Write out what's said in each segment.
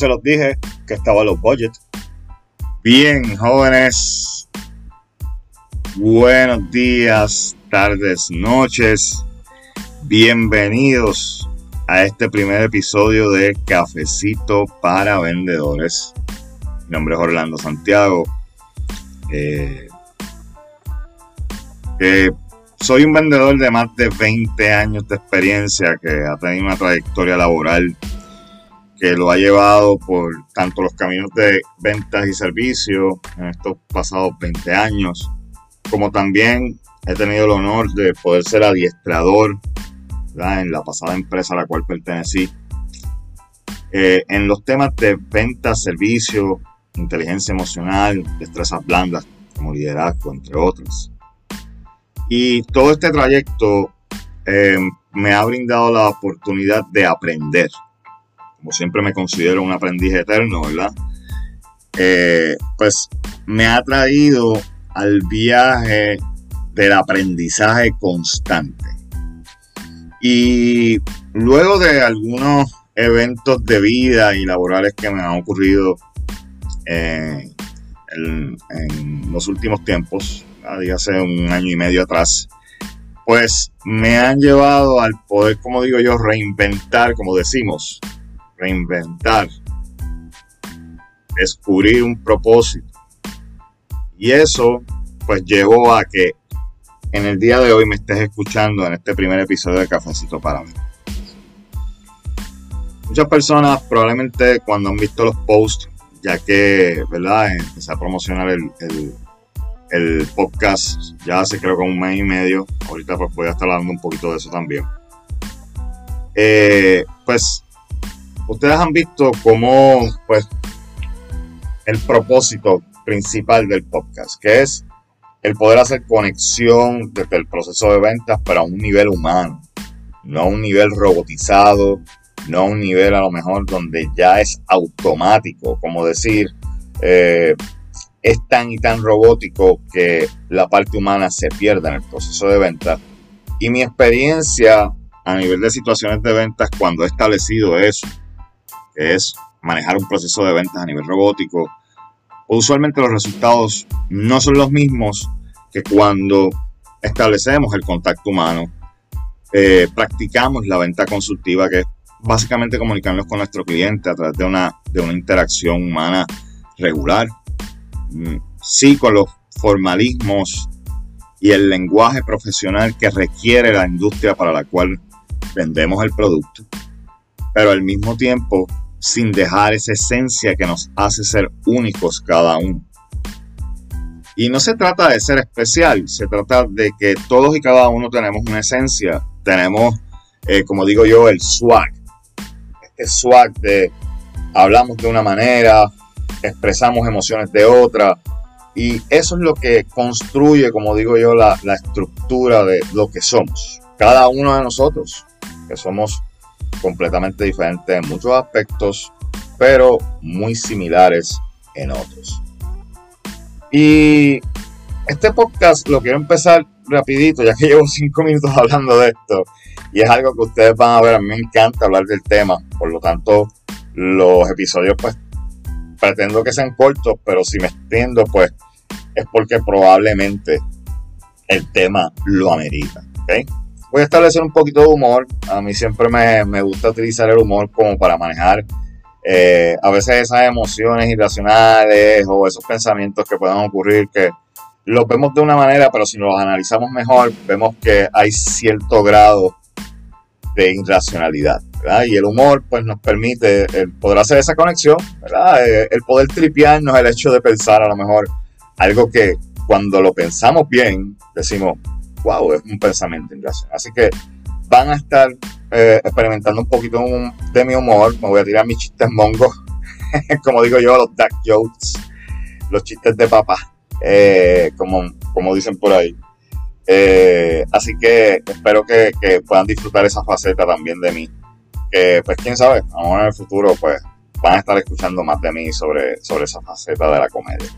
se los dije que estaba los budgets. Bien, jóvenes. Buenos días, tardes, noches. Bienvenidos a este primer episodio de Cafecito para Vendedores. Mi nombre es Orlando Santiago. Eh, eh, soy un vendedor de más de 20 años de experiencia que ha tenido una trayectoria laboral que lo ha llevado por tanto los caminos de ventas y servicios en estos pasados 20 años, como también he tenido el honor de poder ser adiestrador en la pasada empresa a la cual pertenecí, eh, en los temas de venta, servicio, inteligencia emocional, destrezas blandas como liderazgo, entre otras. Y todo este trayecto eh, me ha brindado la oportunidad de aprender. Como siempre me considero un aprendiz eterno, ¿verdad? Eh, pues me ha traído al viaje del aprendizaje constante. Y luego de algunos eventos de vida y laborales que me han ocurrido eh, en, los últimos tiempos, dígase un año y medio atrás, pues me han llevado al poder, como digo yo, reinventar, como decimos, reinventar, descubrir un propósito. Y eso pues llevó a que en el día de hoy me estés escuchando en este primer episodio de Cafecito para mí. Muchas personas probablemente cuando han visto los posts, ya que, ¿verdad? Empecé a promocionar el, el, podcast ya hace creo que un mes y medio. Ahorita pues voy a estar hablando un poquito de eso también. Eh, pues ustedes han visto cómo pues el propósito principal del podcast, que es el poder hacer conexión desde el proceso de ventas, pero a un nivel humano, no un nivel robotizado, no un nivel a lo mejor donde ya es automático, como decir, eh, es tan y tan robótico que la parte humana se pierda en el proceso de venta. Y mi experiencia a nivel de situaciones de ventas cuando he establecido eso, es manejar un proceso de ventas a nivel robótico, usualmente los resultados no son los mismos que cuando establecemos el contacto humano, eh, practicamos la venta consultiva, que básicamente comunicarnos con nuestro cliente a través de una, de una interacción humana regular. Mm, sí, con los formalismos y el lenguaje profesional que requiere la industria para la cual vendemos el producto, pero al mismo tiempo sin dejar esa esencia que nos hace ser únicos cada uno. Y no se trata de ser especial, se trata de que todos y cada uno tenemos una esencia, tenemos, eh, como digo yo, el swag. Este swag de hablamos de una manera, expresamos emociones de otra, y eso es lo que construye, como digo yo, la, la estructura de lo que somos. Cada uno de nosotros, que somos completamente diferentes en muchos aspectos, pero muy similares en otros. Y este podcast lo quiero empezar rapidito, ya que llevo cinco minutos hablando de esto. Y es algo que ustedes van a ver, a mí me encanta hablar del tema. Por lo tanto, los episodios pues pretendo que sean cortos, pero si me extiendo pues es porque probablemente el tema lo amerita. Voy a establecer un poquito de humor. A mí siempre me, me gusta utilizar el humor como para manejar eh, a veces esas emociones irracionales o esos pensamientos que puedan ocurrir que los vemos de una manera, pero si los analizamos mejor, vemos que hay cierto grado de irracionalidad. Y el humor pues nos permite el poder hacer esa conexión, ¿verdad? Eh, el poder tripearnos, el hecho de pensar a lo mejor algo que cuando lo pensamos bien, decimos, wow, es un pensamiento irracional. Así que van a estar eh, experimentando un poquito de mi humor. Me voy a tirar mis chistes mongos, como digo yo, los duck jokes, los chistes de papá, eh, como, como dicen por ahí. Eh, así que espero que, puedan disfrutar esa faceta también de mí. que pues quién sabe, a lo mejor en el futuro pues van a estar escuchando más de mí sobre, sobre esa faceta de la comedia.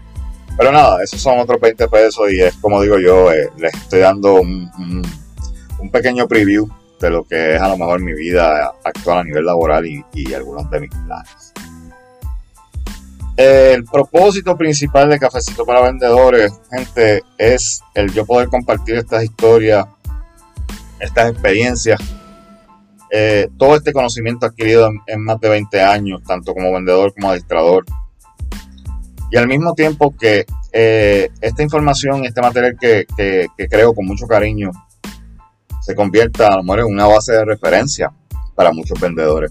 Pero nada, esos son otros 20 pesos y es como digo yo, eh, les estoy dando un, pequeño preview de lo que es a lo mejor mi vida actual a nivel laboral y, algunos de mis planes. El propósito principal de Cafecito para Vendedores, gente, es el yo poder compartir estas historias, estas experiencias, eh, todo este conocimiento adquirido en, más de 20 años, tanto como vendedor como administrador. Y al mismo tiempo que eh, esta información, este material que, creo con mucho cariño, se convierta a lo mejor en una base de referencia para muchos vendedores.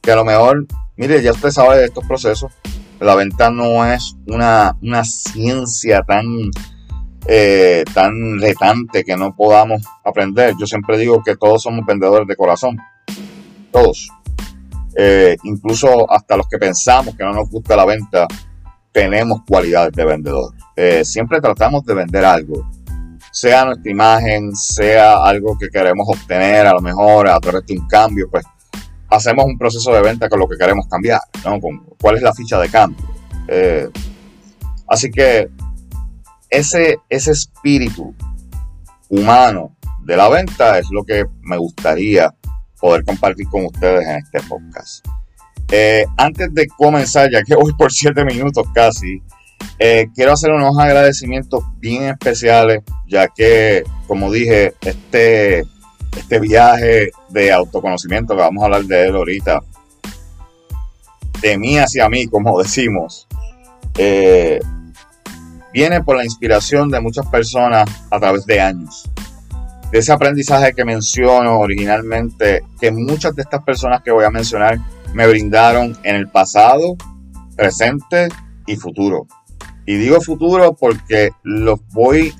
Que a lo mejor, mire, ya usted sabe de estos procesos, la venta no es una, ciencia tan, eh, tan retante que no podamos aprender. Yo siempre digo que todos somos vendedores de corazón. Todos. Eh, incluso hasta los que pensamos que no nos gusta la venta, tenemos cualidades de vendedor. Eh, siempre tratamos de vender algo, sea nuestra imagen, sea algo que queremos obtener a lo mejor a través de un cambio, pues hacemos un proceso de venta con lo que queremos cambiar, ¿no? Con cuál es la ficha de cambio. Eh, así que ese, ese espíritu humano de la venta es lo que me gustaría poder compartir con ustedes en este podcast. Eh, antes de comenzar, ya que voy por siete minutos casi, eh, quiero hacer unos agradecimientos bien especiales, ya que, como dije, este este viaje de autoconocimiento, que vamos a hablar de él ahorita, de mí hacia mí, como decimos, eh, viene por la inspiración de muchas personas a través de años. De ese aprendizaje que menciono originalmente, que muchas de estas personas que voy a mencionar me brindaron en el pasado, presente y futuro. Y digo futuro porque los voy,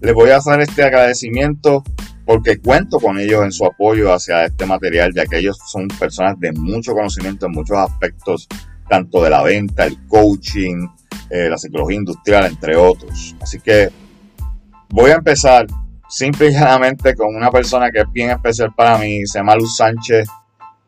les voy a hacer este agradecimiento porque cuento con ellos en su apoyo hacia este material, ya que ellos son personas de mucho conocimiento en muchos aspectos, tanto de la venta, el coaching, eh, la psicología industrial, entre otros. Así que voy a empezar simple y llanamente con una persona que es bien especial para mí, se llama Luz Sánchez,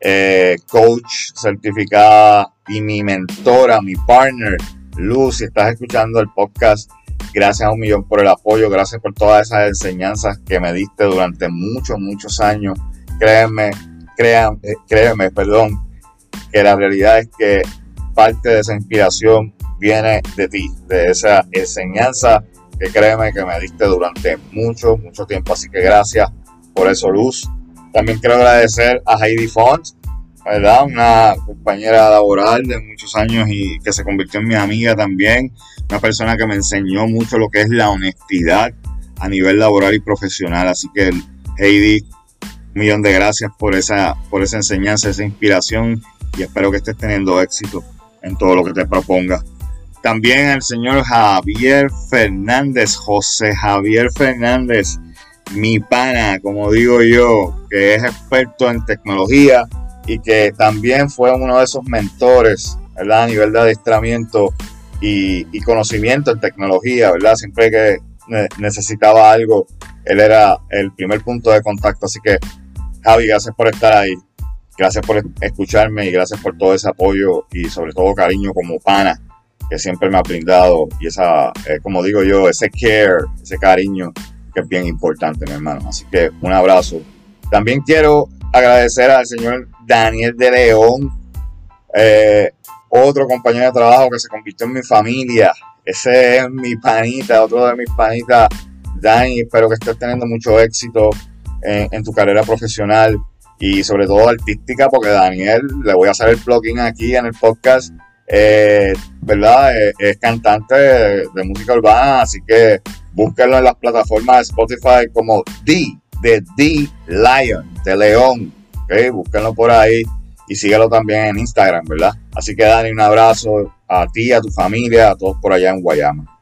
eh, coach certificada y mi mentora, mi partner. Luz, si estás escuchando el podcast, Gracias a un millón por el apoyo, gracias por todas esas enseñanzas que me diste durante muchos, muchos años. Créeme, créame, eh, créeme, perdón, que la realidad es que parte de esa inspiración viene de ti, de esa enseñanza que créeme que me diste durante mucho, mucho tiempo. Así que gracias por eso, Luz. También quiero agradecer a Heidi Font, ¿verdad? Una compañera laboral de muchos años y que se convirtió en mi amiga también una persona que me enseñó mucho lo que es la honestidad a nivel laboral y profesional. Así que, Heidi, un millón de gracias por esa, por esa enseñanza, esa inspiración y espero que estés teniendo éxito en todo lo que te proponga. También al señor Javier Fernández, José Javier Fernández, mi pana, como digo yo, que es experto en tecnología y que también fue uno de esos mentores ¿verdad? a nivel de adiestramiento y, conocimiento en tecnología, ¿verdad? Siempre que necesitaba algo, él era el primer punto de contacto. Así que, Javi, gracias por estar ahí. Gracias por escucharme y gracias por todo ese apoyo y sobre todo cariño como pana que siempre me ha brindado y esa, eh, como digo yo, ese care, ese cariño es bien importante, mi hermano. Así que un abrazo. También quiero agradecer al señor Daniel de León. Eh, otro compañero de trabajo que se convirtió en mi familia. Ese es mi panita, otro de mis panitas. Dani, espero que estés teniendo mucho éxito en, tu carrera profesional y sobre todo artística, porque Daniel, le voy a hacer el plugin aquí en el podcast, eh, ¿verdad? Eh, es, cantante de, música urbana, así que búsquenlo en las plataformas de Spotify como D, de D Lion, de León, ¿ok? Búsquenlo por ahí y síguelo también en Instagram, ¿verdad? Así que Dani, un abrazo a ti, a tu familia, a todos por allá en Guayama.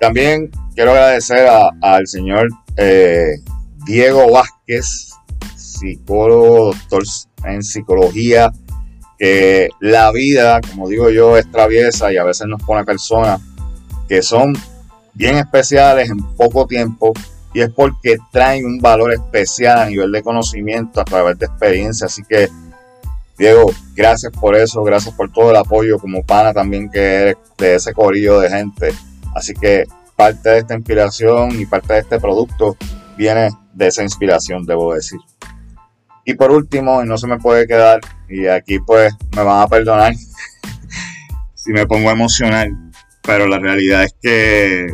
También quiero agradecer al señor eh, Diego Vázquez, psicólogo, doctor en psicología, que la vida, como digo yo, es traviesa y a veces nos pone personas que son bien especiales en poco tiempo y es porque traen un valor especial a nivel de conocimiento a través de experiencia. Así que Diego, gracias por eso, gracias por todo el apoyo como pana también que eres de ese corillo de gente. Así que parte de esta inspiración y parte de este producto viene de esa inspiración, debo decir. Y por último, y no se me puede quedar, y aquí pues me van a perdonar si me pongo emocional, pero la realidad es que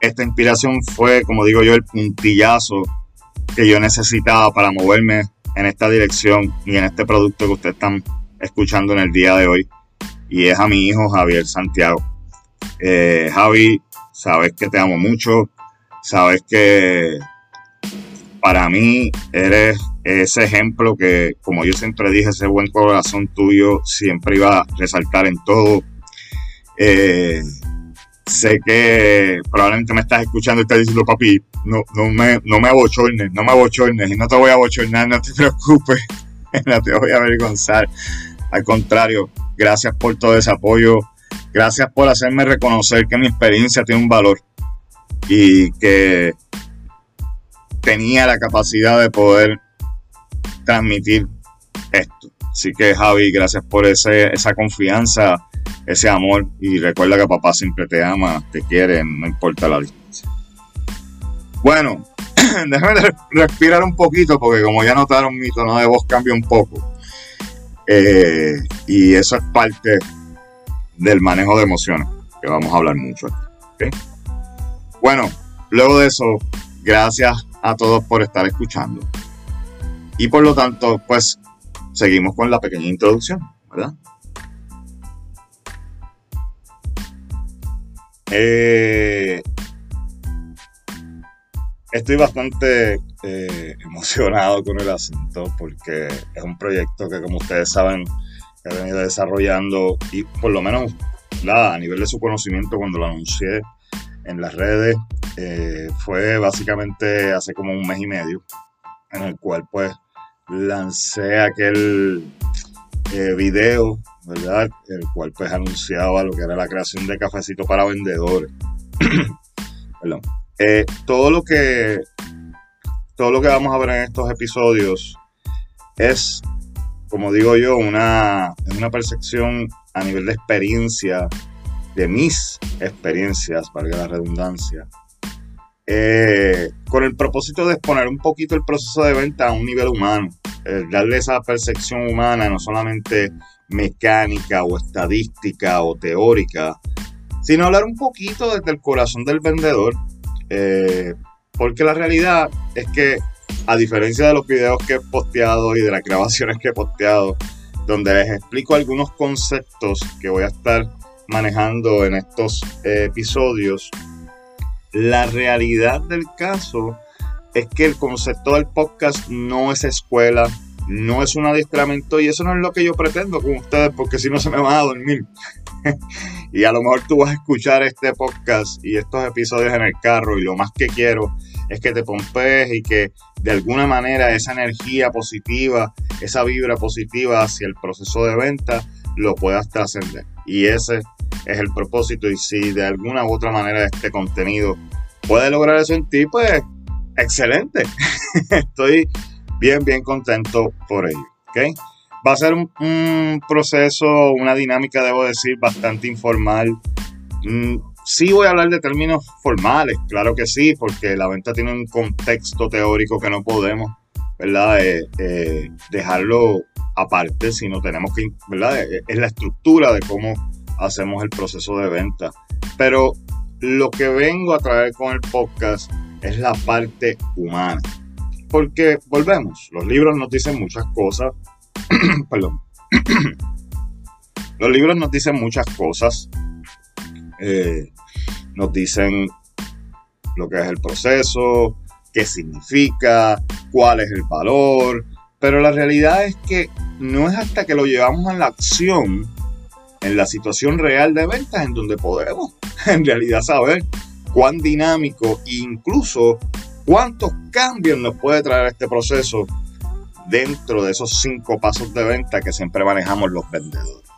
esta inspiración fue, como digo yo, el puntillazo que yo necesitaba para moverme en esta dirección y en este producto que ustedes están escuchando en el día de hoy. Y es a mi hijo Javier Santiago. Eh, Javi, sabes que te amo mucho, sabes que para mí eres ese ejemplo que, como yo siempre dije, ese buen corazón tuyo siempre iba a resaltar en todo. Eh, sé que probablemente me estás escuchando y estás diciendo, papi, no, no, me, no me abochornes, no me abochornes, y no te voy a abochornar, no te preocupes, no te voy a avergonzar. Al contrario, gracias por todo ese apoyo, gracias por hacerme reconocer que mi experiencia tiene un valor y que tenía la capacidad de poder transmitir esto. Así que Javi, gracias por ese, esa confianza ese amor y recuerda que papá siempre te ama, te quiere, no importa la distancia. Bueno, déjame respirar un poquito porque como ya notaron mi tono de voz cambia un poco. Eh, y eso es parte del manejo de emociones, que vamos a hablar mucho aquí. Bueno, luego de eso, gracias a todos por estar escuchando. Y por lo tanto, pues seguimos con la pequeña introducción, ¿verdad? Eh, estoy bastante eh, emocionado con el asunto porque es un proyecto que, como ustedes saben, he venido desarrollando y por lo menos nada, a nivel de su conocimiento cuando lo anuncié en las redes eh, fue básicamente hace como un mes y medio en el cual pues lancé aquel video ¿verdad? El cual pues anunciaba lo que era la creación de cafecito para vendedores. Perdón. Eh, todo lo que todo lo que vamos a ver en estos episodios es, como digo yo, una, una percepción a nivel de experiencia, de mis experiencias, valga la redundancia, eh, con el propósito de exponer un poquito el proceso de venta a un nivel humano, eh, darle esa percepción humana, no solamente mecánica o estadística o teórica, sino hablar un poquito desde el corazón del vendedor, eh, porque la realidad es que a diferencia de los videos que he posteado y de las grabaciones que he posteado, donde les explico algunos conceptos que voy a estar manejando en estos eh, episodios, la realidad del caso es que el concepto del podcast no es escuela, no es un adiestramiento y eso no es lo que yo pretendo con ustedes porque si no se me van a dormir. y a lo mejor tú vas a escuchar este podcast y estos episodios en el carro y lo más que quiero es que te pompees y que de alguna manera esa energía positiva, esa vibra positiva hacia el proceso de venta lo puedas trascender. Y ese es el propósito y si de alguna u otra manera este contenido puede lograr eso en ti, pues excelente. Estoy bien, bien contento por ello. ¿okay? Va a ser un, proceso, una dinámica, debo decir, bastante informal. Mm, sí voy a hablar de términos formales, claro que sí, porque la venta tiene un contexto teórico que no podemos, ¿verdad? Eh, eh, dejarlo aparte, sino tenemos que, ¿verdad? Eh, es la estructura de cómo hacemos el proceso de venta. Pero lo que vengo a traer con el podcast es la parte humana. Porque volvemos, los libros nos dicen muchas cosas. Perdón. los libros nos dicen muchas cosas. Eh, nos dicen lo que es el proceso, qué significa, cuál es el valor. Pero la realidad es que no es hasta que lo llevamos a la acción, en la situación real de ventas, en donde podemos en realidad saber cuán dinámico e incluso ¿Cuántos cambios nos puede traer este proceso dentro de esos cinco pasos de venta que siempre manejamos los vendedores?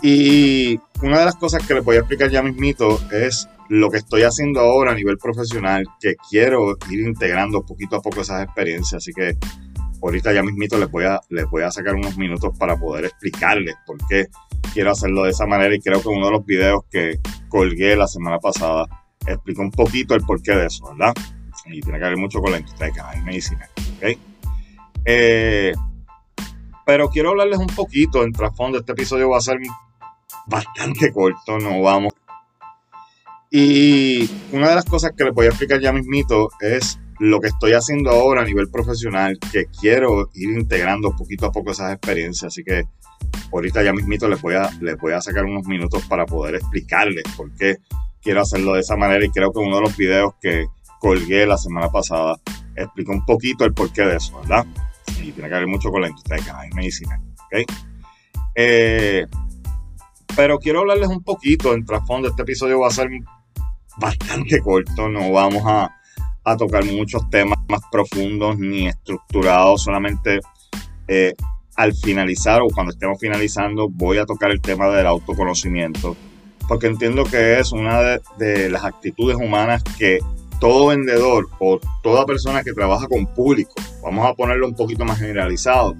Y una de las cosas que les voy a explicar ya mismito es lo que estoy haciendo ahora a nivel profesional, que quiero ir integrando poquito a poco esas experiencias. Así que ahorita ya mismito les voy, a, les voy a sacar unos minutos para poder explicarles por qué quiero hacerlo de esa manera y creo que uno de los videos que colgué la semana pasada explica un poquito el porqué de eso, ¿verdad? Y tiene que ver mucho con la industria de cannabis medicina, ¿ok? Eh, pero quiero hablarles un poquito en trasfondo. Este episodio va a ser bastante corto, no vamos. Y una de las cosas que les voy a explicar ya mismito es lo que estoy haciendo ahora a nivel profesional, que quiero ir integrando poquito a poco esas experiencias. Así que ahorita ya mismito les voy a, les voy a sacar unos minutos para poder explicarles por qué quiero hacerlo de esa manera. Y creo que uno de los videos que colgué la semana pasada explica un poquito el porqué de eso, ¿verdad? Y tiene que ver mucho con la industria de cannabis medicinal. ¿ok? Eh, pero quiero hablarles un poquito en trasfondo. Este episodio va a ser bastante corto, no vamos a a tocar muchos temas más profundos ni estructurados, solamente eh, al finalizar o cuando estemos finalizando voy a tocar el tema del autoconocimiento, porque entiendo que es una de, las actitudes humanas que todo vendedor o toda persona que trabaja con público, vamos a ponerlo un poquito más generalizado,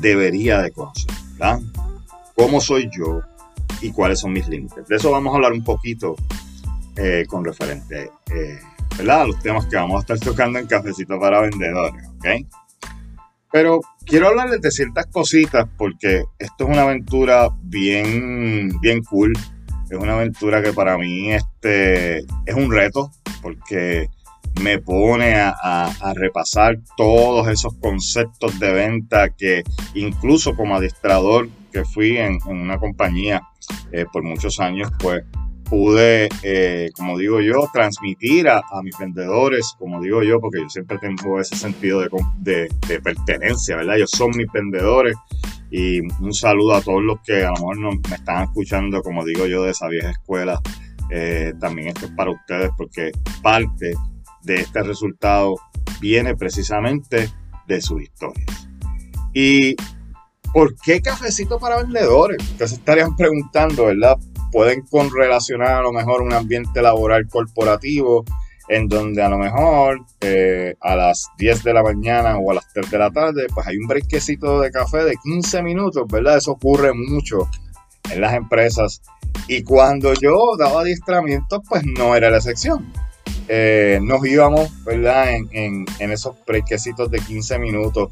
debería de conocer, ¿verdad? ¿Cómo soy yo y cuáles son mis límites? De eso vamos a hablar un poquito eh, con referente eh, ¿verdad? Los temas que vamos a estar tocando en Cafecito para Vendedores, ¿ok? Pero quiero hablarles de ciertas cositas porque esto es una aventura bien, bien cool. Es una aventura que para mí este, es un reto porque me pone a, repasar todos esos conceptos de venta que incluso como adiestrador que fui en, una compañía eh, por muchos años, pues pude, eh, como digo yo, transmitir a, mis vendedores, como digo yo, porque yo siempre tengo ese sentido de, pertenencia, ¿verdad? Ellos son mis vendedores y un saludo a todos los que a lo mejor no, me están escuchando, como digo yo, de esa vieja escuela. Eh, también esto es para ustedes porque parte de este resultado viene precisamente de sus historias. Y ¿por qué cafecito para vendedores? Ustedes estarían preguntando, ¿verdad? Pueden correlacionar a lo mejor un ambiente laboral corporativo en donde a lo mejor eh, a las 10 de la mañana o a las 3 de la tarde, pues hay un brisquecito de café de 15 minutos, ¿verdad? Eso ocurre mucho en las empresas. Y cuando yo daba adiestramientos, pues no era la excepción. Eh, nos íbamos, ¿verdad? En, en, en esos brisquecitos de 15 minutos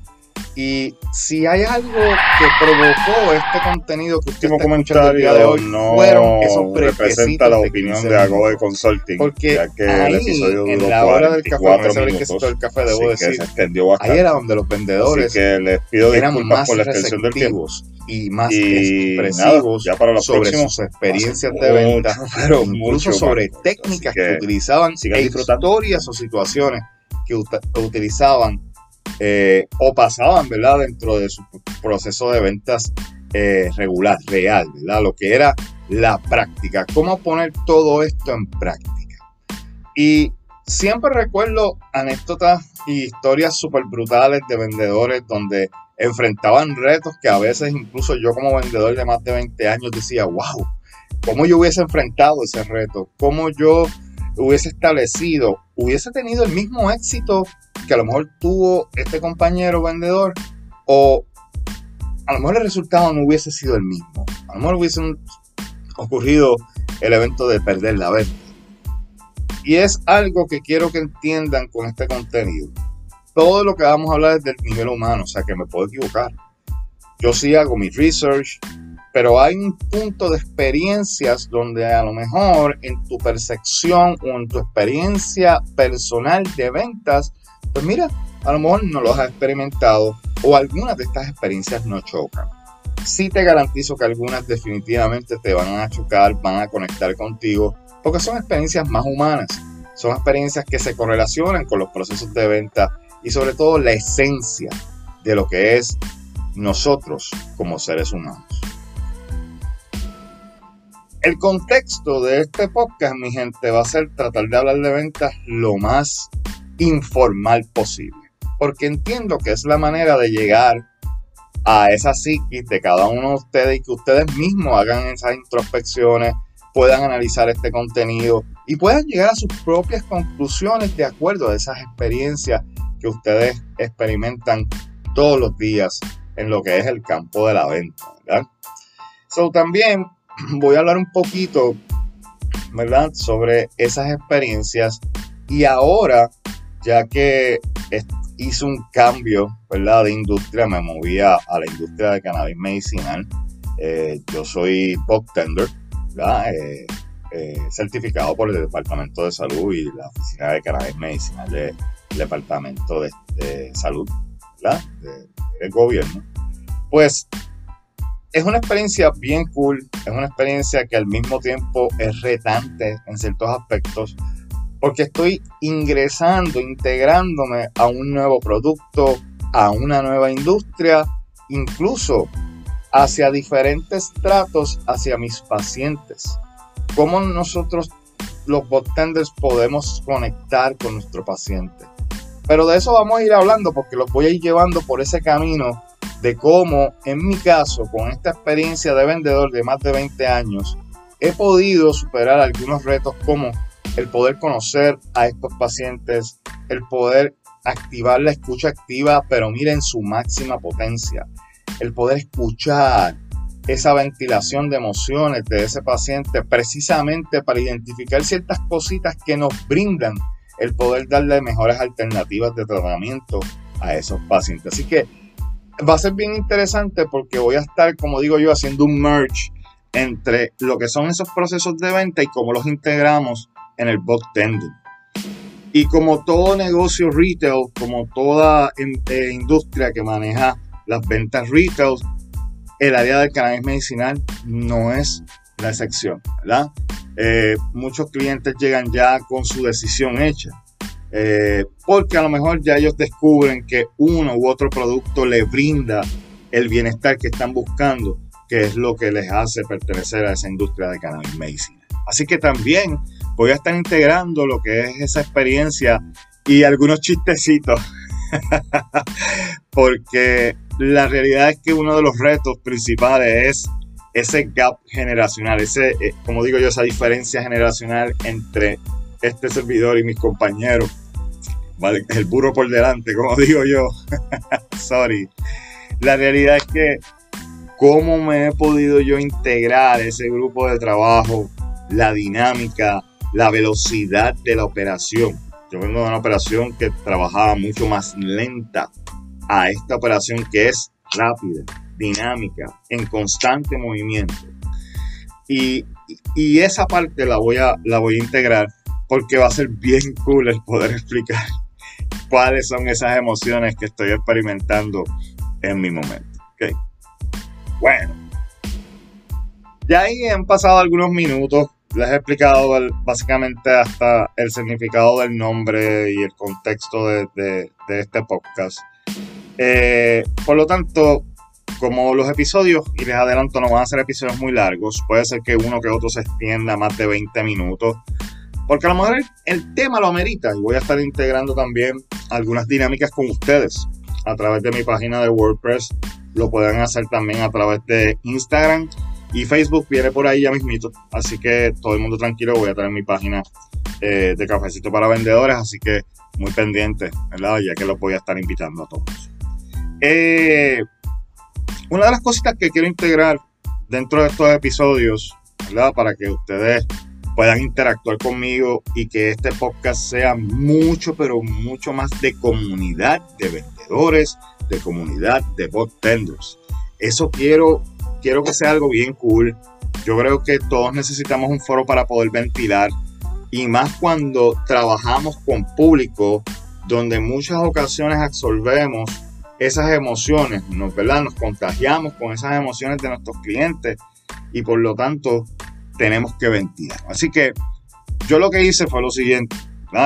y si hay algo que provocó este contenido que usted está comentario día de hoy, no fueron esos representa la opinión de Agoe Consulting. Porque ya que ahí, el episodio duró en la hora del café, minutos, del café, debo decir, se extendió bastante. ahí era donde los vendedores Así que les pido disculpas por la extensión del tiempo y más y expresivos nada, ya para sobre sus experiencias de venta, pero incluso sobre técnicas que, que, utilizaban e historias o situaciones que utilizaban eh, o pasaban, ¿verdad? Dentro de su proceso de ventas eh, regular, real, ¿verdad? Lo que era la práctica, cómo poner todo esto en práctica. Y siempre recuerdo anécdotas y historias súper brutales de vendedores donde enfrentaban retos que a veces incluso yo como vendedor de más de 20 años decía, wow, ¿cómo yo hubiese enfrentado ese reto? ¿Cómo yo hubiese establecido, hubiese tenido el mismo éxito que a lo mejor tuvo este compañero vendedor o a lo mejor el resultado no hubiese sido el mismo. A lo mejor hubiese ocurrido el evento de perder la venta. Y es algo que quiero que entiendan con este contenido. Todo lo que vamos a hablar es del nivel humano, o sea que me puedo equivocar. Yo sí hago mi research, pero hay un punto de experiencias donde a lo mejor en tu percepción o en tu experiencia personal de ventas, pues mira, a lo mejor no lo has experimentado o algunas de estas experiencias no chocan. Sí te garantizo que algunas definitivamente te van a chocar, van a conectar contigo, porque son experiencias más humanas, son experiencias que se correlacionan con los procesos de venta y sobre todo la esencia de lo que es nosotros como seres humanos. El contexto de este podcast, mi gente, va a ser tratar de hablar de ventas lo más informal posible. Porque entiendo que es la manera de llegar a esa psiquis de cada uno de ustedes y que ustedes mismos hagan esas introspecciones, puedan analizar este contenido y puedan llegar a sus propias conclusiones de acuerdo a esas experiencias que ustedes experimentan todos los días en lo que es el campo de la venta. So, también voy a hablar un poquito, ¿verdad? Sobre esas experiencias y ahora, ya que hice un cambio, ¿verdad? De industria, me movía a la industria de cannabis medicinal. Eh, yo soy tender, ¿verdad? Eh, eh, certificado por el Departamento de Salud y la Oficina de Cannabis Medicinal del Departamento de, Salud, ¿verdad? del gobierno. Pues es una experiencia bien cool, es una experiencia que al mismo tiempo es retante en ciertos aspectos, porque estoy ingresando, integrándome a un nuevo producto, a una nueva industria, incluso hacia diferentes tratos hacia mis pacientes cómo nosotros los botenders podemos conectar con nuestro paciente. Pero de eso vamos a ir hablando porque los voy a ir llevando por ese camino de cómo, en mi caso, con esta experiencia de vendedor de más de 20 años, he podido superar algunos retos como el poder conocer a estos pacientes, el poder activar la escucha activa, pero miren su máxima potencia, el poder escuchar, esa ventilación de emociones de ese paciente precisamente para identificar ciertas cositas que nos brindan el poder darle mejores alternativas de tratamiento a esos pacientes. Así que va a ser bien interesante porque voy a estar, como digo yo, haciendo un merge entre lo que son esos procesos de venta y cómo los integramos en el bot tending. Y como todo negocio retail, como toda eh, industria que maneja las ventas retail, el área del cannabis medicinal no es la excepción, ¿verdad? Eh, muchos clientes llegan ya con su decisión hecha, eh, porque a lo mejor ya ellos descubren que uno u otro producto les brinda el bienestar que están buscando, que es lo que les hace pertenecer a esa industria de cannabis medicinal. Así que también voy a estar integrando lo que es esa experiencia y algunos chistecitos, porque la realidad es que uno de los retos principales es ese gap generacional, ese, eh, como digo yo, esa diferencia generacional entre este servidor y mis compañeros. El burro por delante, como digo yo. Sorry. La realidad es que cómo me he podido yo integrar ese grupo de trabajo, la dinámica, la velocidad de la operación. Yo vengo de una operación que trabajaba mucho más lenta a esta operación que es rápida, dinámica, en constante movimiento. Y, esa parte la voy, a, la voy a integrar porque va a ser bien cool el poder explicar cuáles son esas emociones que estoy experimentando en mi momento. ¿okay? Bueno, ya ahí han pasado algunos minutos. Les he explicado básicamente hasta el significado del nombre y el contexto de, de este podcast. Eh, por lo tanto, como los episodios, y les adelanto, no van a ser episodios muy largos, puede ser que uno que otro se extienda más de 20 minutos, porque a lo mejor el, tema lo amerita y voy a estar integrando también algunas dinámicas con ustedes a través de mi página de WordPress, lo pueden hacer también a través de Instagram y Facebook viene por ahí ya mismito, así que todo el mundo tranquilo, voy a tener mi página eh, de cafecito para vendedores, así que muy pendiente, ¿verdad? Ya que los voy a estar invitando a todos. Eh, una de las cositas que quiero integrar dentro de estos episodios, ¿verdad? Para que ustedes puedan interactuar conmigo y que este podcast sea mucho, pero mucho más de comunidad de vendedores, de comunidad de bot tenders. Eso quiero, quiero que sea algo bien cool. Yo creo que todos necesitamos un foro para poder ventilar y más cuando trabajamos con público donde muchas ocasiones absolvemos esas emociones, ¿no? ¿verdad? Nos contagiamos con esas emociones de nuestros clientes y por lo tanto tenemos que ventilar. Así que yo lo que hice fue lo siguiente,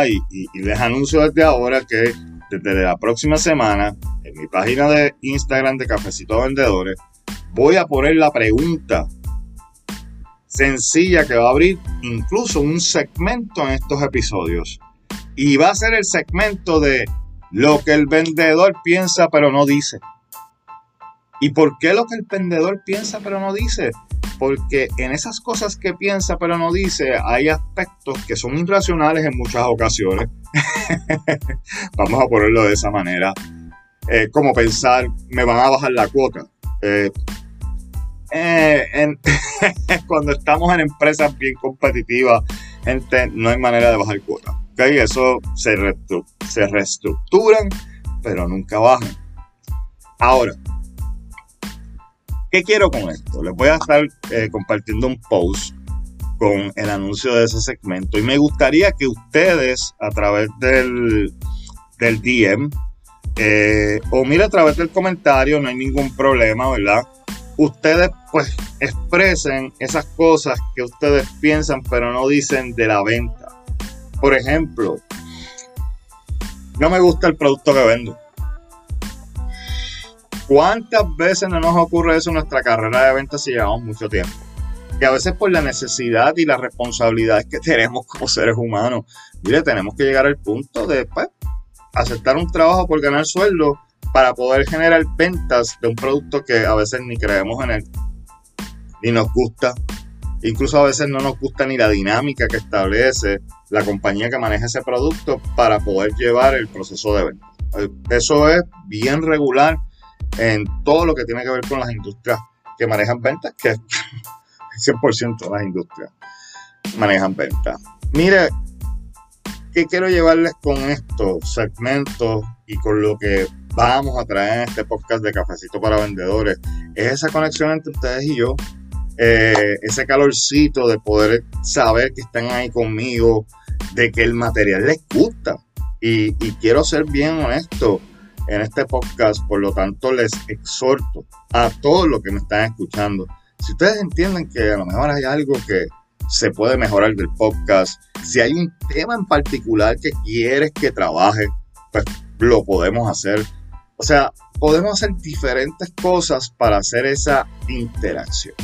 y, y, les anuncio desde ahora que desde la próxima semana en mi página de Instagram de Cafecito Vendedores voy a poner la pregunta sencilla que va a abrir incluso un segmento en estos episodios. Y va a ser el segmento de lo que el vendedor piensa pero no dice. ¿Y por qué lo que el vendedor piensa pero no dice? Porque en esas cosas que piensa pero no dice hay aspectos que son irracionales en muchas ocasiones. Vamos a ponerlo de esa manera. eh, como pensar, me van a bajar la cuota. Eh, eh, cuando estamos en empresas bien competitivas, gente, no hay manera de bajar cuota. ¿okay? Eso se, se reestructuran, pero nunca bajan. Ahora, ¿qué quiero con esto? Les voy a estar compartiendo un post con el anuncio de ese segmento y me gustaría que ustedes a través del, del DM eh, o mira a través del comentario, no hay ningún problema, ¿verdad? Ustedes pues expresen esas cosas que ustedes piensan pero no dicen de la venta. Por ejemplo, no me gusta el producto que vendo. ¿Cuántas veces no nos ocurre eso en nuestra carrera de venta si llevamos mucho tiempo? Que a veces por la necesidad y las responsabilidades que tenemos como seres humanos, mire, tenemos que llegar al punto de, pues, aceptar un trabajo por ganar sueldo para poder generar ventas de un producto que a veces ni creemos en él, ni nos gusta. Incluso a veces no nos gusta ni la dinámica que establece la compañía que maneja ese producto para poder llevar el proceso de venta. Eso es bien regular en todo lo que tiene que ver con las industrias que manejan ventas, que 100% las industrias manejan ventas. Mire, ¿Qué quiero llevarles con estos segmentos y con lo que vamos a traer en este podcast de Cafecito para Vendedores? Es esa conexión entre ustedes y yo, eh, ese calorcito de poder saber que están ahí conmigo, de que el material les gusta. Y, y quiero ser bien honesto en este podcast, por lo tanto les exhorto a todos los que me están escuchando. Si ustedes entienden que a lo mejor hay algo que se puede mejorar del podcast. Si hay un tema en particular que quieres que trabaje, pues lo podemos hacer. O sea, podemos hacer diferentes cosas para hacer esa interacción.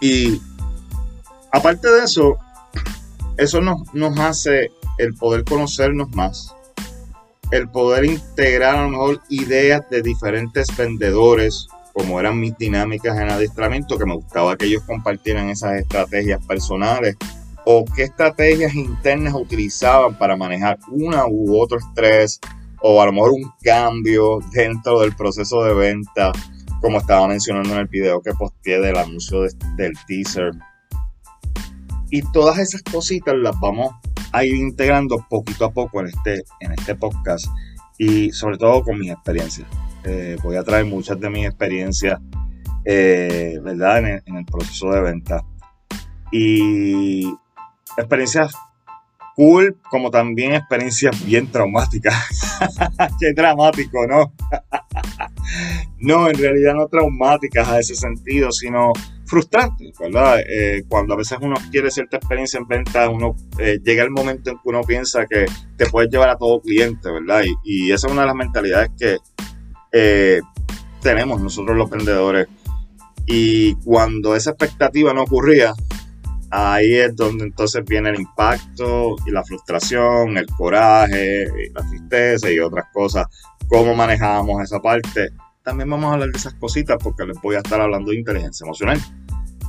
Y aparte de eso, eso nos, nos hace el poder conocernos más, el poder integrar a lo mejor ideas de diferentes vendedores como eran mis dinámicas en adiestramiento, que me gustaba que ellos compartieran esas estrategias personales o qué estrategias internas utilizaban para manejar una u otro estrés o a lo mejor un cambio dentro del proceso de venta, como estaba mencionando en el video que posteé del anuncio del teaser. Y todas esas cositas las vamos a ir integrando poquito a poco en este, en este podcast y sobre todo con mis experiencias. Eh, voy a traer muchas de mis experiencias, eh, ¿verdad? En el, proceso de venta. Y experiencias cool, como también experiencias bien traumáticas. Qué dramático, ¿no? no, en realidad no traumáticas a ese sentido, sino frustrantes, ¿verdad? Eh, cuando a veces uno quiere cierta experiencia en venta, uno llega el momento en que uno piensa que te puedes llevar a todo cliente, ¿verdad? Y, y esa es una de las mentalidades que, eh, tenemos nosotros los vendedores. Y cuando esa expectativa no ocurría, ahí es donde entonces viene el impacto y la frustración, el coraje, la tristeza y otras cosas. ¿Cómo manejamos esa parte? También vamos a hablar de esas cositas porque les voy a estar hablando de inteligencia emocional.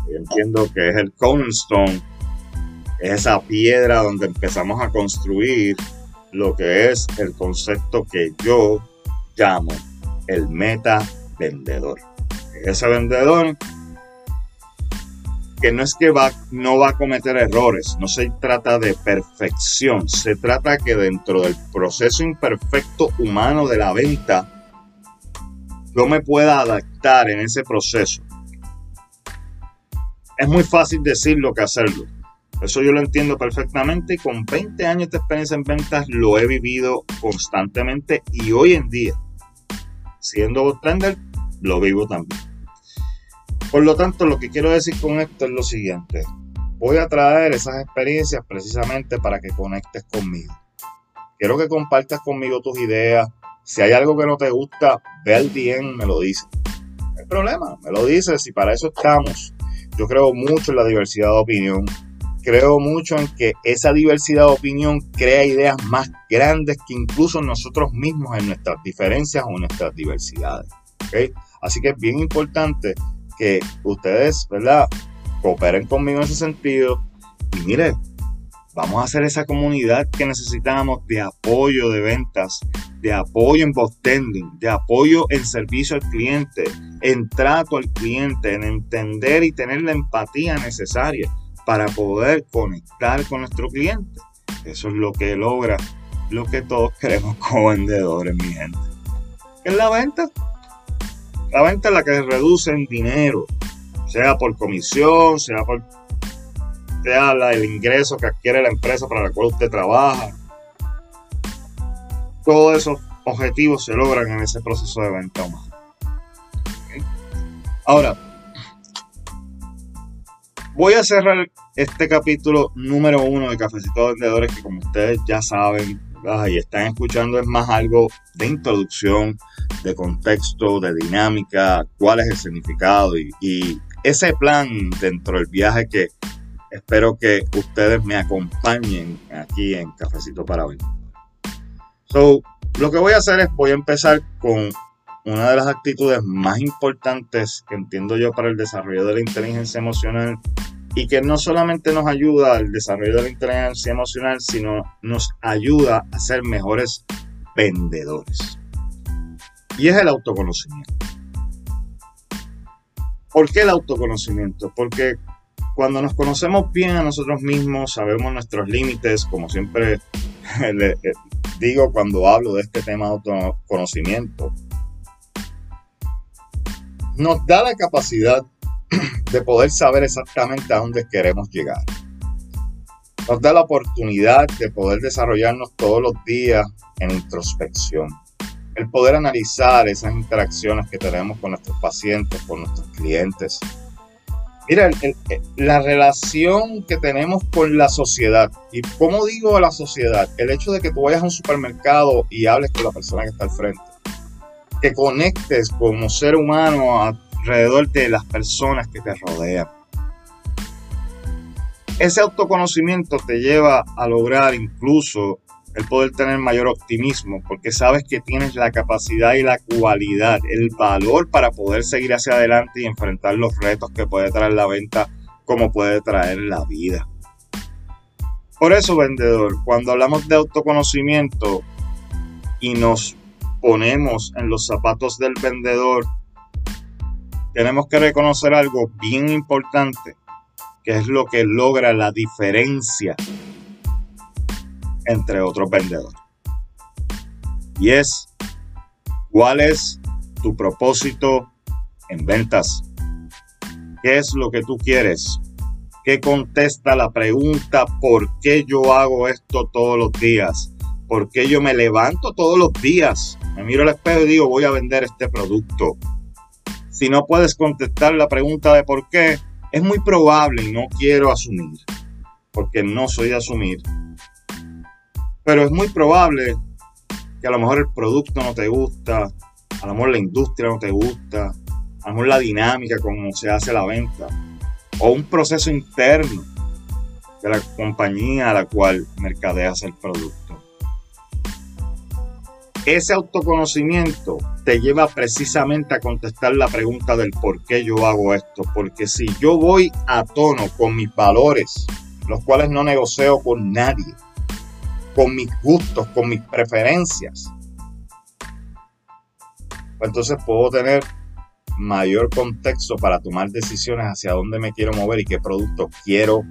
Entiendo que es el cornerstone, es esa piedra donde empezamos a construir lo que es el concepto que yo llamo el meta vendedor. Ese vendedor que no es que va, no va a cometer errores, no se trata de perfección, se trata que dentro del proceso imperfecto humano de la venta, yo me pueda adaptar en ese proceso. Es muy fácil decirlo que hacerlo. Eso yo lo entiendo perfectamente y con 20 años de experiencia en ventas lo he vivido constantemente y hoy en día siendo trender, lo vivo también. Por lo tanto, lo que quiero decir con esto es lo siguiente. Voy a traer esas experiencias precisamente para que conectes conmigo. Quiero que compartas conmigo tus ideas. Si hay algo que no te gusta, ve al DM, me lo dices. No hay problema, me lo dices y para eso estamos. Yo creo mucho en la diversidad de opinión creo mucho en que esa diversidad de opinión crea ideas más grandes que incluso nosotros mismos en nuestras diferencias o nuestras diversidades. Así que es bien importante que ustedes, ¿verdad? Cooperen conmigo en ese sentido. Y mire, Vamos a hacer esa comunidad que necesitamos de apoyo de ventas, de apoyo en post-tending, de apoyo en servicio al cliente, en trato al cliente, en entender y tener la empatía necesaria para poder conectar con nuestro cliente. Eso es lo que logra lo que todos queremos como vendedores, mi gente. ¿Qué es la venta? La venta es la que reduce en dinero, sea por comisión, sea por sea el ingreso que adquiere la empresa para la cual usted trabaja. Todos esos objetivos se logran en ese proceso de venta humana. Ahora, voy a cerrar este capítulo número uno de Cafecito Vendedores que como ustedes ya saben y están escuchando es más algo de introducción, de contexto, de dinámica, cuál es el significado y ese plan dentro del viaje que espero que ustedes me acompañen aquí en Cafecito para hoy. So, lo que voy a hacer es, voy a empezar con una de las actitudes más importantes que entiendo yo para el desarrollo de la inteligencia emocional y que no solamente nos ayuda al desarrollo de la inteligencia emocional, sino nos ayuda a ser mejores vendedores. Y es el autoconocimiento. ¿Por qué el autoconocimiento? Porque cuando nos conocemos bien a nosotros mismos, sabemos nuestros límites, como siempre eh, digo cuando hablo de este tema de autoconocimiento, nos da la capacidad de poder saber exactamente a dónde queremos llegar. Nos da la oportunidad de poder desarrollarnos todos los días en introspección. El poder analizar esas interacciones que tenemos con nuestros pacientes, con nuestros clientes, Mira, la relación que tenemos con la sociedad. ¿Y cómo digo la sociedad? El hecho de que tú vayas a un supermercado y hables con la persona que está al frente. Que conectes como ser humano alrededor de las personas que te rodean. Ese autoconocimiento te lleva a lograr incluso el poder tener mayor optimismo, porque sabes que tienes la capacidad y la cualidad, el valor para poder seguir hacia adelante y enfrentar los retos que puede traer la venta, como puede traer la vida. Por eso, vendedor, cuando hablamos de autoconocimiento y nos ponemos en los zapatos del vendedor, tenemos que reconocer algo bien importante, que es lo que logra la diferencia entre otros vendedores. Y es, ¿cuál es tu propósito en ventas? ¿Qué es lo que tú quieres? ¿Qué contesta la pregunta por qué yo hago esto todos los días? ¿Por qué yo me levanto todos los días? Me miro al espejo y digo, voy a vender este producto. Si no puedes contestar la pregunta de por qué, es muy probable y no quiero asumir, porque no soy de asumir, pero es muy probable que a lo mejor el producto no te gusta, a lo mejor la industria no te gusta, a lo mejor la dinámica como se hace la venta, o un proceso interno de la compañía a la cual mercadeas el producto. Ese autoconocimiento te lleva precisamente a contestar la pregunta del por qué yo hago esto. Porque si yo voy a tono con mis valores, los cuales no negocio con nadie, con mis gustos, con mis preferencias, pues entonces puedo tener mayor contexto para tomar decisiones hacia dónde me quiero mover y qué productos quiero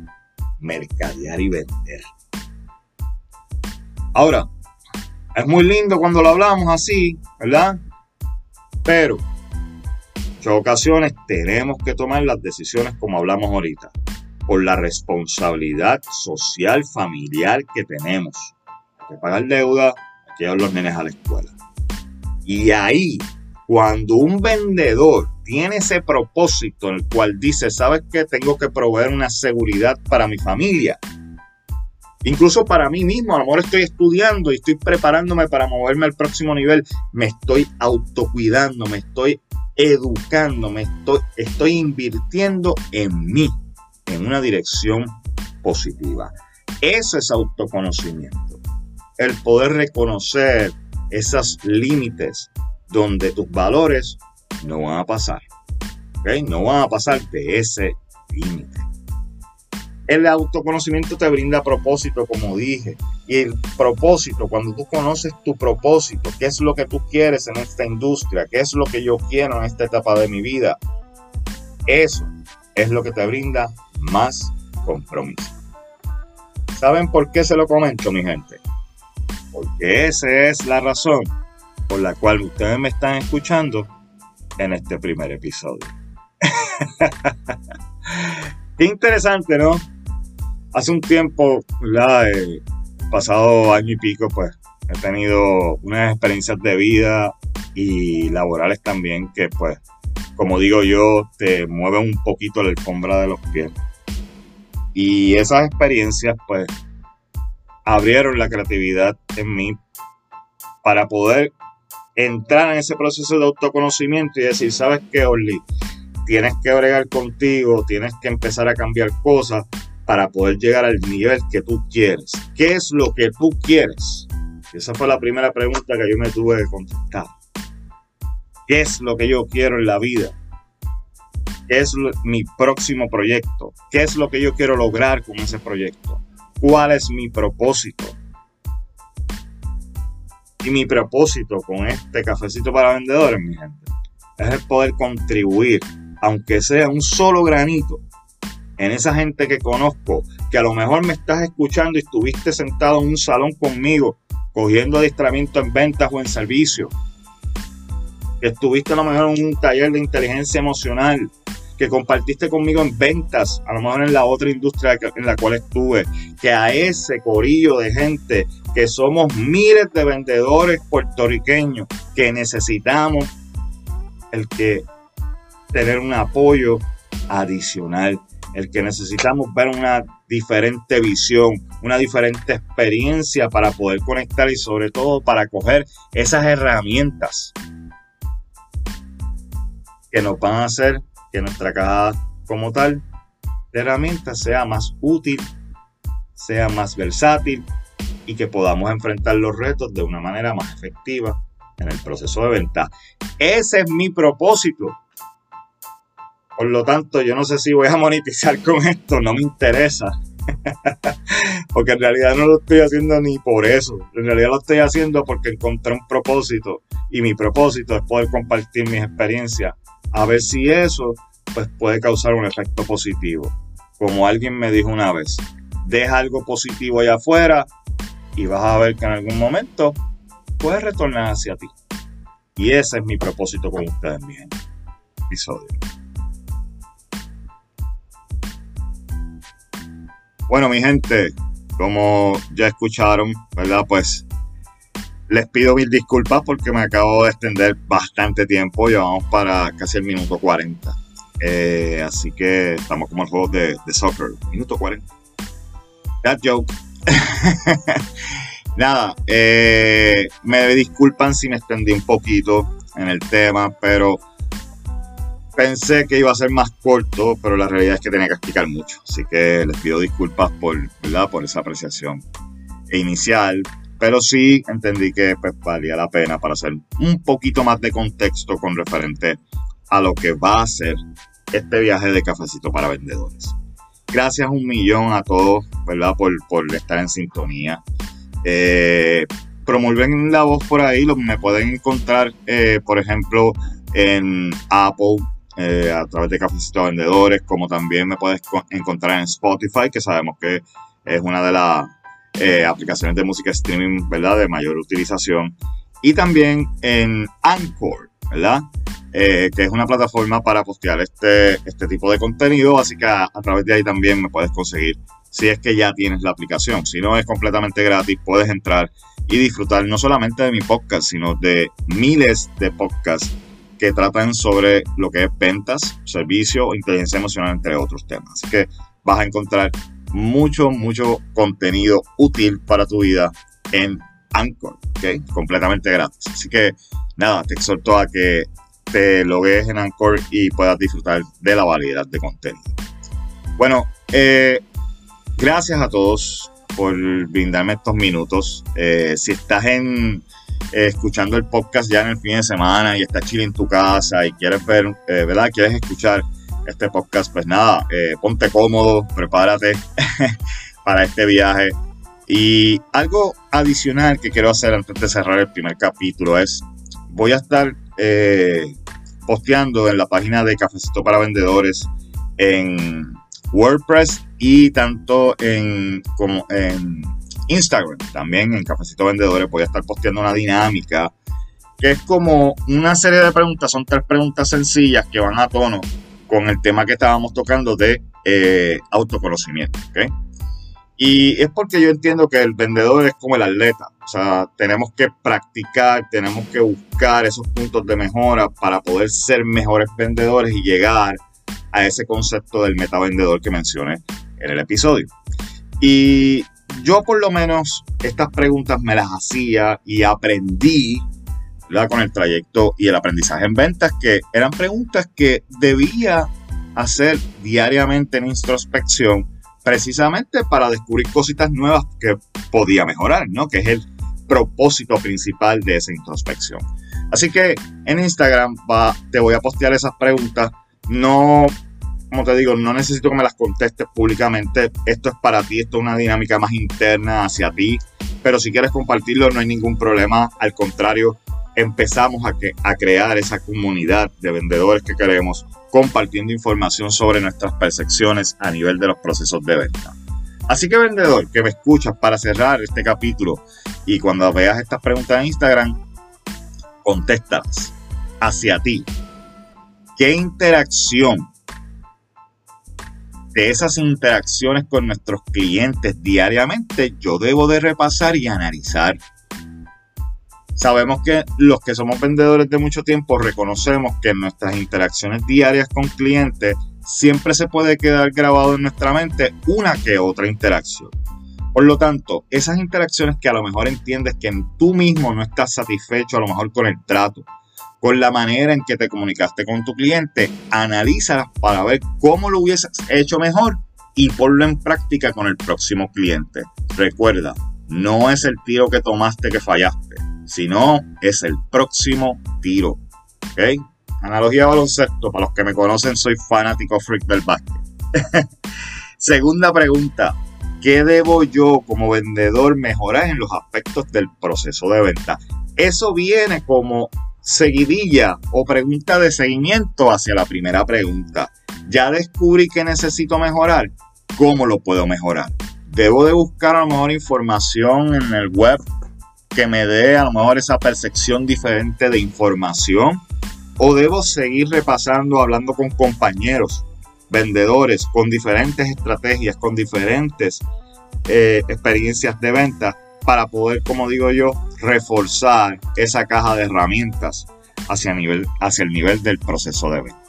mercadear y vender. Ahora, es muy lindo cuando lo hablamos así, ¿verdad? Pero, en ocasiones tenemos que tomar las decisiones como hablamos ahorita por la responsabilidad social familiar que tenemos. Hay que pagar deuda, hay que llevar los nenes a la escuela. Y ahí, cuando un vendedor tiene ese propósito en el cual dice, ¿sabes qué? Tengo que proveer una seguridad para mi familia. Incluso para mí mismo, a lo mejor estoy estudiando y estoy preparándome para moverme al próximo nivel. Me estoy autocuidando, me estoy educando, me estoy, estoy invirtiendo en mí en una dirección positiva. Eso es autoconocimiento. El poder reconocer esos límites donde tus valores no van a pasar. No van a pasar de ese límite. El autoconocimiento te brinda propósito, como dije. Y el propósito, cuando tú conoces tu propósito, qué es lo que tú quieres en esta industria, qué es lo que yo quiero en esta etapa de mi vida, eso es lo que te brinda más compromiso. ¿Saben por qué se lo comento, mi gente? Porque esa es la razón por la cual ustedes me están escuchando en este primer episodio. Interesante, ¿no? Hace un tiempo, pasado año y pico, pues he tenido unas experiencias de vida y laborales también que, pues, como digo yo, te mueven un poquito la alfombra de los pies. Y esas experiencias, pues, abrieron la creatividad en mí para poder entrar en ese proceso de autoconocimiento y decir, ¿sabes qué, Orly? Tienes que bregar contigo, tienes que empezar a cambiar cosas para poder llegar al nivel que tú quieres. ¿Qué es lo que tú quieres? esa fue la primera pregunta que yo me tuve que contestar. ¿Qué es lo que yo quiero en la vida? ¿Qué es mi próximo proyecto? ¿Qué es lo que yo quiero lograr con ese proyecto? ¿Cuál es mi propósito? Y mi propósito con este cafecito para vendedores, mi gente, es el poder contribuir, aunque sea un solo granito, en esa gente que conozco, que a lo mejor me estás escuchando y estuviste sentado en un salón conmigo, cogiendo adiestramiento en ventas o en servicio, que estuviste a lo mejor en un taller de inteligencia emocional, que compartiste conmigo en ventas, a lo mejor en la otra industria en la cual estuve, que a ese corillo de gente, que somos miles de vendedores puertorriqueños, que necesitamos el que tener un apoyo adicional, el que necesitamos ver una diferente visión, una diferente experiencia para poder conectar y sobre todo para coger esas herramientas que nos van a hacer que nuestra caja como tal de herramientas sea más útil, sea más versátil y que podamos enfrentar los retos de una manera más efectiva en el proceso de venta. Ese es mi propósito. Por lo tanto, yo no sé si voy a monetizar con esto, no me interesa. porque en realidad no lo estoy haciendo ni por eso. En realidad lo estoy haciendo porque encontré un propósito y mi propósito es poder compartir mis experiencias a ver si eso pues, puede causar un efecto positivo. Como alguien me dijo una vez, deja algo positivo allá afuera y vas a ver que en algún momento puede retornar hacia ti. Y ese es mi propósito con ustedes, mi gente. Episodio. Bueno, mi gente, como ya escucharon, ¿verdad? Pues les pido mil disculpas porque me acabo de extender bastante tiempo. Llevamos para casi el minuto 40. Eh, así que estamos como el juego de, soccer. Minuto 40. That joke. Nada, eh, me disculpan si me extendí un poquito en el tema, pero pensé que iba a ser más corto, pero la realidad es que tenía que explicar mucho. Así que les pido disculpas por, ¿verdad? por esa apreciación inicial. Pero sí entendí que pues, valía la pena para hacer un poquito más de contexto con referente a lo que va a ser este viaje de cafecito para vendedores. Gracias un millón a todos, ¿verdad? Por, por estar en sintonía. Eh, la voz por ahí, me pueden encontrar, eh, por ejemplo, en Apple, eh, a través de Cafecito Vendedores, como también me puedes encontrar en Spotify, que sabemos que es una de las eh, aplicaciones de música streaming, ¿verdad? De mayor utilización. Y también en Anchor, ¿verdad? Eh, que es una plataforma para postear este, este tipo de contenido, así que a, través de ahí también me puedes conseguir si es que ya tienes la aplicación. Si no es completamente gratis, puedes entrar y disfrutar no solamente de mi podcast, sino de miles de podcasts que tratan sobre lo que es ventas, servicio, inteligencia emocional, entre otros temas. Así que vas a encontrar mucho, mucho contenido útil para tu vida en Anchor, ¿ok? Completamente gratis. Así que nada, te exhorto a que te logues en Anchor y puedas disfrutar de la variedad de contenido. Bueno, eh, gracias a todos por brindarme estos minutos. Eh, si estás en eh, escuchando el podcast ya en el fin de semana y estás chile en tu casa y quieres ver, ¿verdad? Quieres escuchar este podcast, pues nada, eh, ponte cómodo, prepárate para este viaje. Y algo adicional que quiero hacer antes de cerrar el primer capítulo es, voy a estar eh, posteando en la página de Cafecito para Vendedores en WordPress y tanto en, como en Instagram, también en Cafecito Vendedores voy a estar posteando una dinámica que es como una serie de preguntas, son tres preguntas sencillas que van a tono con el tema que estábamos tocando de eh, autoconocimiento. Y es porque yo entiendo que el vendedor es como el atleta, o sea, tenemos que practicar, tenemos que buscar esos puntos de mejora para poder ser mejores vendedores y llegar a ese concepto del metavendedor que mencioné en el episodio. Y yo por lo menos estas preguntas me las hacía y aprendí con el trayecto y el aprendizaje en ventas, que eran preguntas que debía hacer diariamente en introspección, precisamente para descubrir cositas nuevas que podía mejorar, ¿no? Que es el propósito principal de esa introspección. Así que en Instagram te voy a postear esas preguntas. No como te digo, no necesito que me las contestes públicamente. Esto es para ti, esto es una dinámica más interna hacia ti. Pero si quieres compartirlo, no hay ningún problema. Al contrario, empezamos a, crear esa comunidad de vendedores que queremos, compartiendo información sobre nuestras percepciones a nivel de los procesos de venta. Así que vendedor, que me escuchas para cerrar este capítulo y cuando veas estas preguntas en Instagram, contéstalas hacia ti. ¿Qué interacción de esas interacciones con nuestros clientes diariamente yo debo de repasar y analizar. Sabemos que los que somos vendedores de mucho tiempo reconocemos que en nuestras interacciones diarias con clientes siempre se puede quedar grabado en nuestra mente una que otra interacción. Por lo tanto, esas interacciones que a lo mejor entiendes que tú mismo no estás satisfecho a lo mejor con el trato, con la manera en que te comunicaste con tu cliente, analízalas para ver cómo lo hubieses hecho mejor y ponlo en práctica con el próximo cliente. Recuerda, no es el tiro que tomaste que fallaste, sino es el próximo tiro. ¿Ok? Analogía baloncesto, para los que me conocen, soy fanático freak del básquet. Segunda pregunta, ¿qué debo yo como vendedor mejorar en los aspectos del proceso de venta? Eso viene como seguidilla o pregunta de seguimiento hacia la primera pregunta. Ya descubrí que necesito mejorar. ¿Cómo lo puedo mejorar? Debo de buscar a lo mejor información en el web que me dé a lo mejor esa percepción diferente de información. O debo seguir repasando, hablando con compañeros, vendedores, con diferentes estrategias, con diferentes eh, experiencias de venta para poder, como digo yo, reforzar esa caja de herramientas hacia, hacia el nivel del proceso de venta.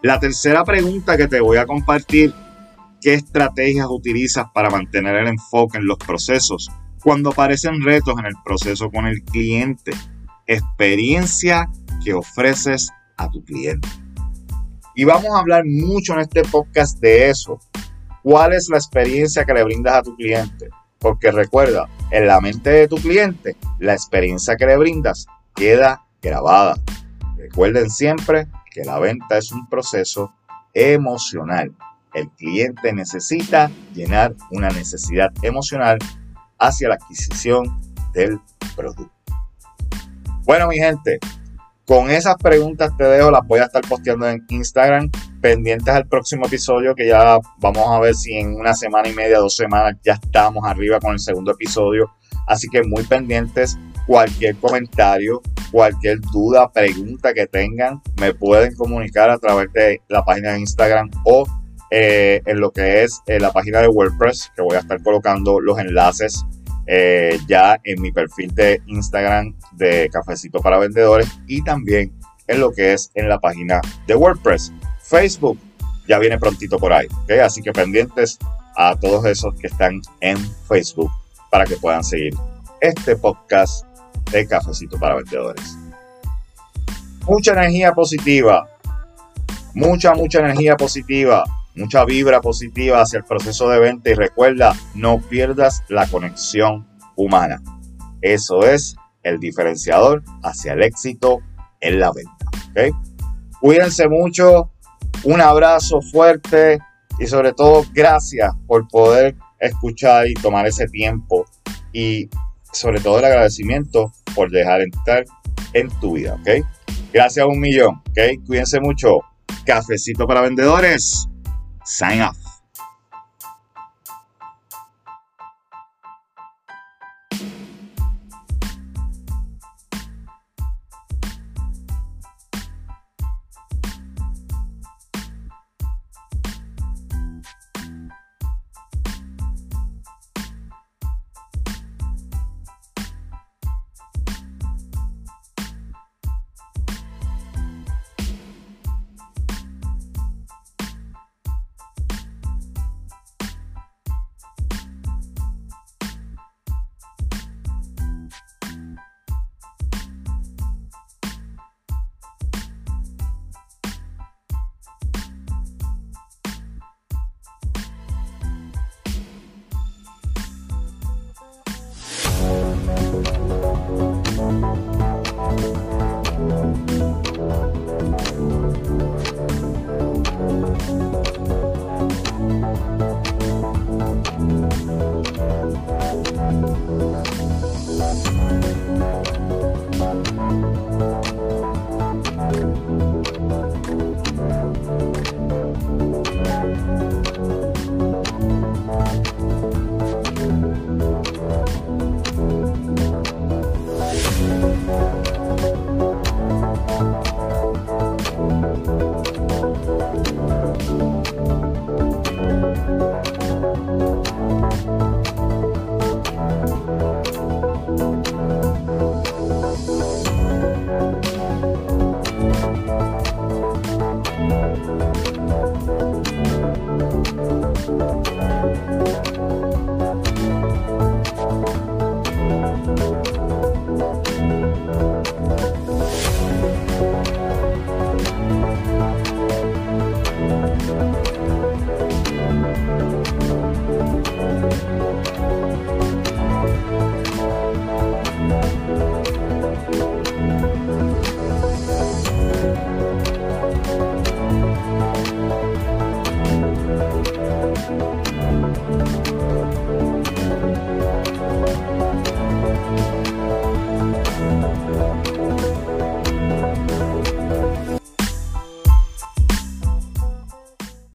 La tercera pregunta que te voy a compartir, ¿qué estrategias utilizas para mantener el enfoque en los procesos cuando aparecen retos en el proceso con el cliente? Experiencia que ofreces a tu cliente. Y vamos a hablar mucho en este podcast de eso. ¿Cuál es la experiencia que le brindas a tu cliente? Porque recuerda, en la mente de tu cliente, la experiencia que le brindas queda grabada. Recuerden siempre que la venta es un proceso emocional. El cliente necesita llenar una necesidad emocional hacia la adquisición del producto. Bueno, mi gente, con esas preguntas te dejo, las voy a estar posteando en Instagram pendientes al próximo episodio que ya vamos a ver si en una semana y media, dos semanas ya estamos arriba con el segundo episodio. Así que muy pendientes, cualquier comentario, cualquier duda, pregunta que tengan, me pueden comunicar a través de la página de Instagram o eh, en lo que es eh, la página de WordPress, que voy a estar colocando los enlaces eh, ya en mi perfil de Instagram de Cafecito para Vendedores y también en lo que es en la página de WordPress. Facebook ya viene prontito por ahí. Así que pendientes a todos esos que están en Facebook para que puedan seguir este podcast de Cafecito para Vendedores. Mucha energía positiva, mucha, mucha energía positiva, mucha vibra positiva hacia el proceso de venta y recuerda, no pierdas la conexión humana. Eso es el diferenciador hacia el éxito en la venta. Cuídense mucho, Un abrazo fuerte y sobre todo gracias por poder escuchar y tomar ese tiempo y sobre todo el agradecimiento por dejar entrar en tu vida, ¿ok? Gracias a un millón, ¿ok? Cuídense mucho. Cafecito para vendedores. Sign off.